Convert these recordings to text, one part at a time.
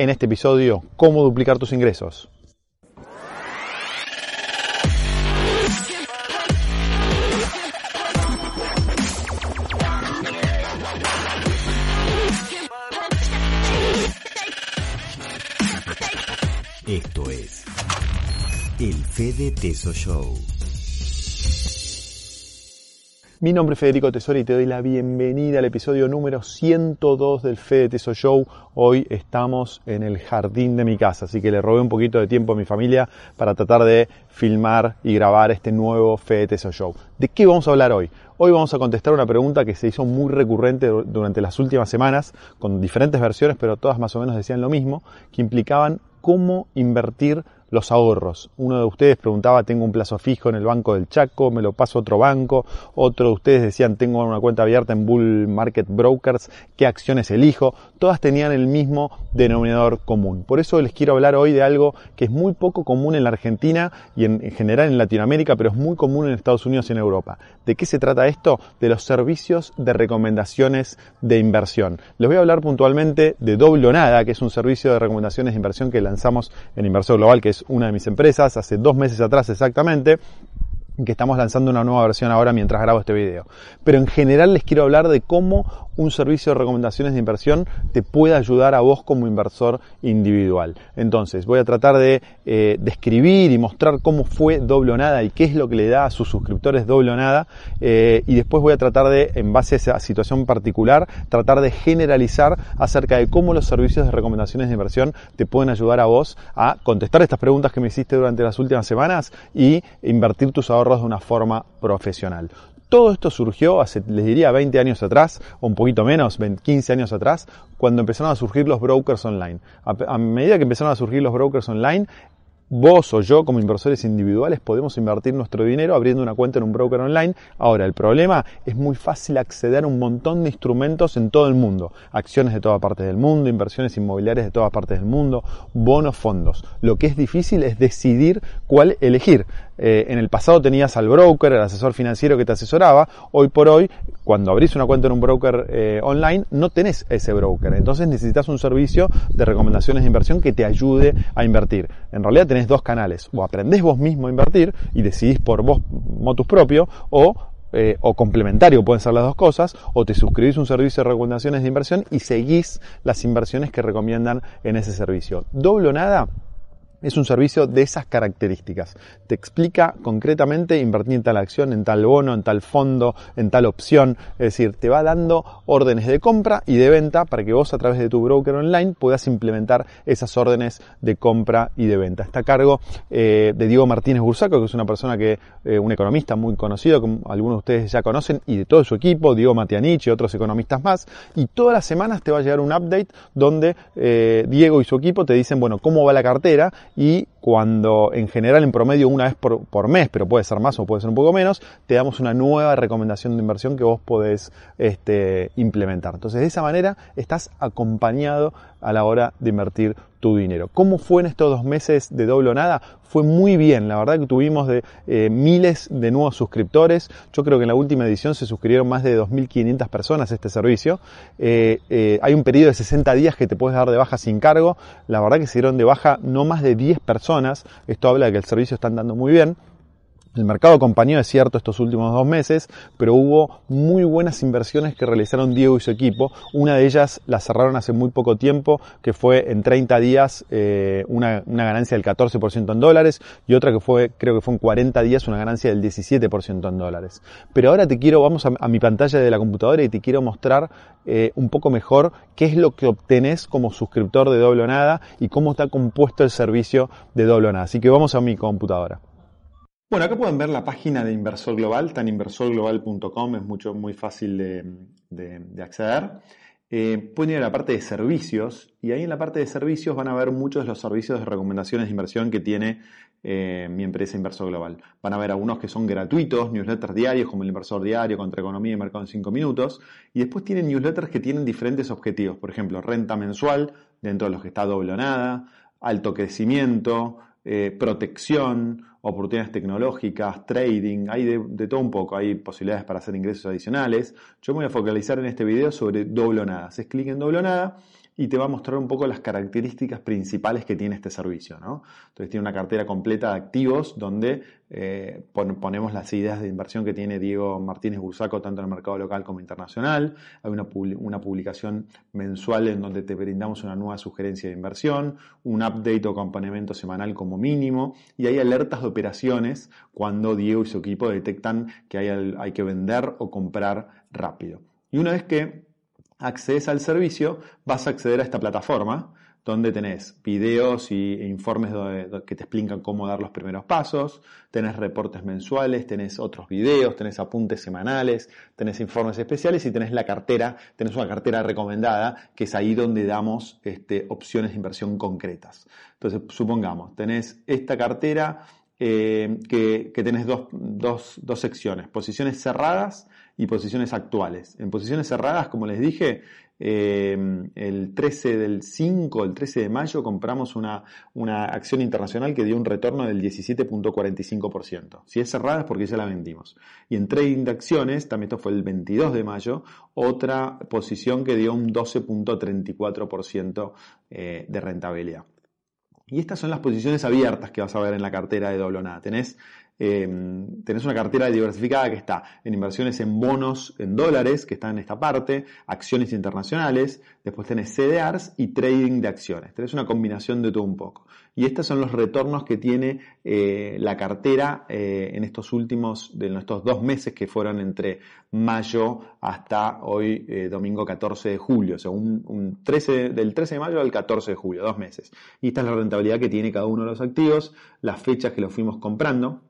En este episodio, cómo duplicar tus ingresos. Esto es el Fede Teso Show. Mi nombre es Federico Tesoro y te doy la bienvenida al episodio número 102 del Fede Teso Show. Hoy estamos en el jardín de mi casa, así que le robé un poquito de tiempo a mi familia para tratar de filmar y grabar este nuevo Fede Teso Show. ¿De qué vamos a hablar hoy? Hoy vamos a contestar una pregunta que se hizo muy recurrente durante las últimas semanas, con diferentes versiones, pero todas más o menos decían lo mismo, que implicaban cómo invertir los ahorros. Uno de ustedes preguntaba, tengo un plazo fijo en el banco del Chaco, me lo paso a otro banco. Otro de ustedes decían, tengo una cuenta abierta en Bull Market Brokers, ¿qué acciones elijo? Todas tenían el mismo denominador común. Por eso les quiero hablar hoy de algo que es muy poco común en la Argentina y en, general en Latinoamérica, pero es muy común en Estados Unidos y en Europa. ¿De qué se trata esto? De los servicios de recomendaciones de inversión. Les voy a hablar puntualmente de Doble Nada, que es un servicio de recomendaciones de inversión que lanzamos en Inversor Global, que es una de mis empresas hace dos meses atrás exactamente que estamos lanzando una nueva versión ahora mientras grabo este video. Pero en general les quiero hablar de cómo un servicio de recomendaciones de inversión te puede ayudar a vos como inversor individual. Entonces, voy a tratar de eh, describir y mostrar cómo fue Doble o Nada y qué es lo que le da a sus suscriptores Doble o Nada. Eh, y después voy a tratar de, en base a esa situación particular, tratar de generalizar acerca de cómo los servicios de recomendaciones de inversión te pueden ayudar a vos a contestar estas preguntas que me hiciste durante las últimas semanas y invertir tus ahorros de una forma profesional. Todo esto surgió hace, les diría, 20 años atrás, o un poquito menos, 15 años atrás, cuando empezaron a surgir los brokers online. a, medida que empezaron a surgir los brokers online, vos o yo como inversores individuales podemos invertir nuestro dinero abriendo una cuenta en un broker online. Ahora, el problema es muy fácil acceder a un montón de instrumentos en todo el mundo. Acciones de todas partes del mundo, inversiones inmobiliarias de todas partes del mundo, bonos, fondos. Lo que es difícil es decidir cuál elegir. Eh, en el pasado tenías al broker, el asesor financiero que te asesoraba. Hoy por hoy, cuando abrís una cuenta en un broker eh, online, no tenés ese broker. Entonces necesitas un servicio de recomendaciones de inversión que te ayude a invertir. En realidad tenés dos canales. O aprendés vos mismo a invertir y decidís por vos motus propio o eh, o complementario, pueden ser las dos cosas, o te suscribís a un servicio de recomendaciones de inversión y seguís las inversiones que recomiendan en ese servicio. Doble o nada, es un servicio de esas características. Te explica concretamente invertir en tal acción, en tal bono, en tal fondo, en tal opción. Es decir, te va dando órdenes de compra y de venta para que vos a través de tu broker online puedas implementar esas órdenes de compra y de venta. Está a cargo eh, de Diego Martínez Bursaco, que es una persona que, eh, un economista muy conocido, como algunos de ustedes ya conocen, y de todo su equipo, Diego Matianich y otros economistas más. Y todas las semanas te va a llegar un update donde eh, Diego y su equipo te dicen, bueno, cómo va la cartera y cuando en general en promedio una vez por, mes, pero puede ser más o puede ser un poco menos, te damos una nueva recomendación de inversión que vos podés este, implementar. Entonces de esa manera estás acompañado a la hora de invertir tu dinero. ¿Cómo fue en estos dos meses de doble o nada? Fue muy bien, la verdad que tuvimos de, eh, miles de nuevos suscriptores. Yo creo que en la última edición se suscribieron más de 2.500 personas a este servicio. Eh, eh, hay un periodo de 60 días que te puedes dar de baja sin cargo. La verdad que se dieron de baja no más de 10 personas. Esto habla de que el servicio está andando muy bien. El mercado acompañó, es cierto, estos últimos dos meses, pero hubo muy buenas inversiones que realizaron Diego y su equipo. Una de ellas la cerraron hace muy poco tiempo, que fue en 30 días eh, una, ganancia del 14% en dólares, y otra que fue, creo que fue en 40 días, una ganancia del 17% en dólares. Pero ahora te quiero, vamos a, mi pantalla de la computadora y te quiero mostrar eh, un poco mejor qué es lo que obtenés como suscriptor de Doble Nada y cómo está compuesto el servicio de Doble Nada. Así que vamos a mi computadora. Bueno, acá pueden ver la página de Inversor Global, tan inversorglobal.com, es mucho, muy fácil de, acceder. Eh, pueden ir a la parte de servicios y ahí en la parte de servicios van a ver muchos de los servicios de recomendaciones de inversión que tiene eh, mi empresa Inversor Global. Van a ver algunos que son gratuitos, newsletters diarios como el Inversor Diario, contra economía y mercado en 5 minutos. Y después tienen newsletters que tienen diferentes objetivos. Por ejemplo, renta mensual, dentro de los que está doble o nada, alto crecimiento, eh, protección, oportunidades tecnológicas, trading, hay de, todo un poco, hay posibilidades para hacer ingresos adicionales. Yo me voy a focalizar en este video sobre doble. Haces clic en doble o nada y te va a mostrar un poco las características principales que tiene este servicio. ¿no? Entonces tiene una cartera completa de activos donde eh, ponemos las ideas de inversión que tiene Diego Martínez Bursaco tanto en el mercado local como internacional. Hay una, una publicación mensual en donde te brindamos una nueva sugerencia de inversión, un update o acompañamiento semanal como mínimo y hay alertas de operaciones cuando Diego y su equipo detectan que hay, hay que vender o comprar rápido. Y una vez que accedes al servicio, vas a acceder a esta plataforma donde tenés videos e informes que te explican cómo dar los primeros pasos, tenés reportes mensuales, tenés otros videos, tenés apuntes semanales, tenés informes especiales y tenés la cartera, tenés una cartera recomendada, que es ahí donde damos este, opciones de inversión concretas. Entonces, supongamos, tenés esta cartera eh, que, tenés dos, dos, dos secciones, posiciones cerradas y posiciones actuales. En posiciones cerradas, como les dije, eh, el 13 del 5, el 13 de mayo, compramos una, una acción internacional que dio un retorno del 17.45%. Si es cerrada es porque ya la vendimos. Y en trading de acciones, también esto fue el 22 de mayo, otra posición que dio un 12.34% eh, de rentabilidad. Y estas son las posiciones abiertas que vas a ver en la cartera de doble nada. Tenés Em, tenés una cartera diversificada que está en inversiones en bonos en dólares, que están en esta parte, acciones internacionales, después tenés CDRs y trading de acciones. Tenés una combinación de todo un poco. Y estos son los retornos que tiene eh, la cartera eh, en estos últimos, de estos dos meses que fueron entre mayo hasta hoy, eh, domingo 14 de julio. O sea, un, 13, del 13 de mayo al 14 de julio, dos meses. Y esta es la rentabilidad que tiene cada uno de los activos, las fechas que los fuimos comprando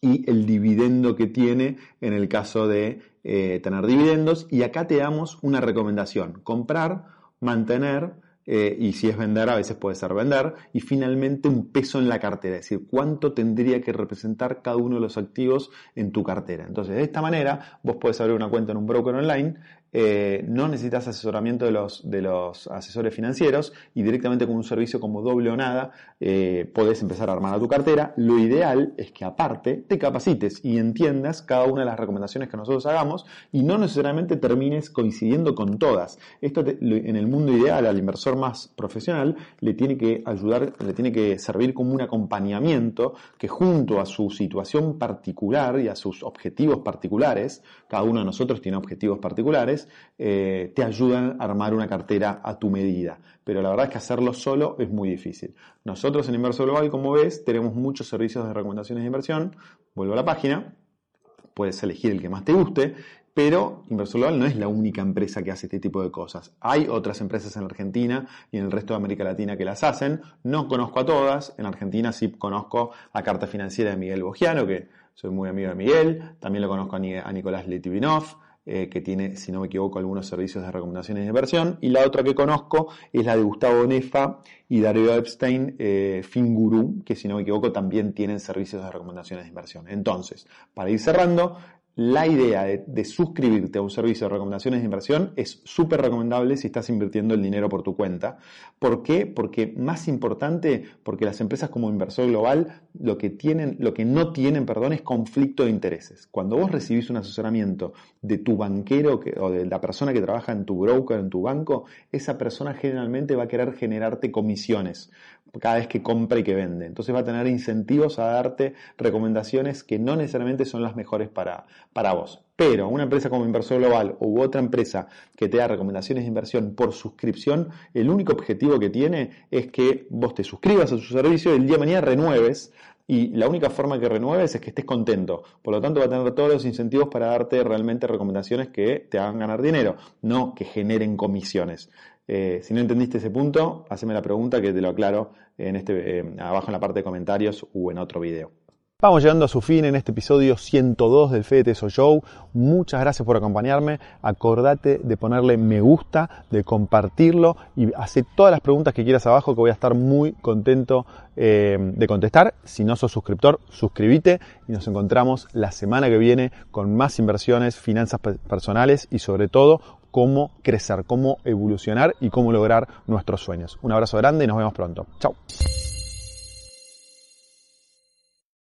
y el dividendo que tiene en el caso de eh, tener dividendos. Y acá te damos una recomendación, comprar, mantener eh, y si es vender, a veces puede ser vender, y finalmente un peso en la cartera, es decir, cuánto tendría que representar cada uno de los activos en tu cartera. Entonces, de esta manera, vos podés abrir una cuenta en un broker online, eh, no necesitas asesoramiento de los, de los asesores financieros y directamente con un servicio como doble o nada eh, podés empezar a armar a tu cartera. Lo ideal es que aparte te capacites y entiendas cada una de las recomendaciones que nosotros hagamos y no necesariamente termines coincidiendo con todas. Esto en el mundo ideal al inversor más profesional le tiene que ayudar, le tiene que servir como un acompañamiento que junto a su situación particular y a sus objetivos particulares, cada uno de nosotros tiene objetivos particulares, eh, te ayudan a armar una cartera a tu medida. Pero la verdad es que hacerlo solo es muy difícil. Nosotros en Inverso Global, como ves, tenemos muchos servicios de recomendaciones de inversión. Vuelvo a la página, puedes elegir el que más te guste, pero Inversor Global no es la única empresa que hace este tipo de cosas. Hay otras empresas en Argentina y en el resto de América Latina que las hacen. No conozco a todas. En Argentina sí conozco a Carta Financiera de Miguel Bogiano, que soy muy amigo de Miguel. También lo conozco a Nicolás Letivinov. Eh, que tiene, si no me equivoco, algunos servicios de recomendaciones de inversión. Y la otra que conozco es la de Gustavo Nefa y Darío Epstein, eh, que si no me equivoco también tienen servicios de recomendaciones de inversión. Entonces, para ir cerrando, la idea de, suscribirte a un servicio de recomendaciones de inversión es súper recomendable si estás invirtiendo el dinero por tu cuenta. ¿Por qué? Porque más importante, porque las empresas como inversor global lo que tienen, lo que no tienen, perdón, es conflicto de intereses. Cuando vos recibís un asesoramiento de tu banquero o de la persona que trabaja en tu broker, en tu banco, esa persona generalmente va a querer generarte comisiones cada vez que compra y que vende. Entonces va a tener incentivos a darte recomendaciones que no necesariamente son las mejores para, para vos. Pero una empresa como Inversor Global u otra empresa que te da recomendaciones de inversión por suscripción, el único objetivo que tiene es que vos te suscribas a su servicio y el día de mañana renueves y la única forma que renueves es que estés contento. Por lo tanto, va a tener todos los incentivos para darte realmente recomendaciones que te hagan ganar dinero, no que generen comisiones. Eh, si no entendiste ese punto, haceme la pregunta que te lo aclaro en este, eh, abajo en la parte de comentarios o en otro video. Vamos llegando a su fin en este episodio 102 del Fede Teso Show. Muchas gracias por acompañarme. Acordate de ponerle me gusta, de compartirlo y hacer todas las preguntas que quieras abajo que voy a estar muy contento eh, de contestar. Si no sos suscriptor, suscríbete y nos encontramos la semana que viene con más inversiones, finanzas personales y sobre todo cómo crecer, cómo evolucionar y cómo lograr nuestros sueños. Un abrazo grande y nos vemos pronto. Chao.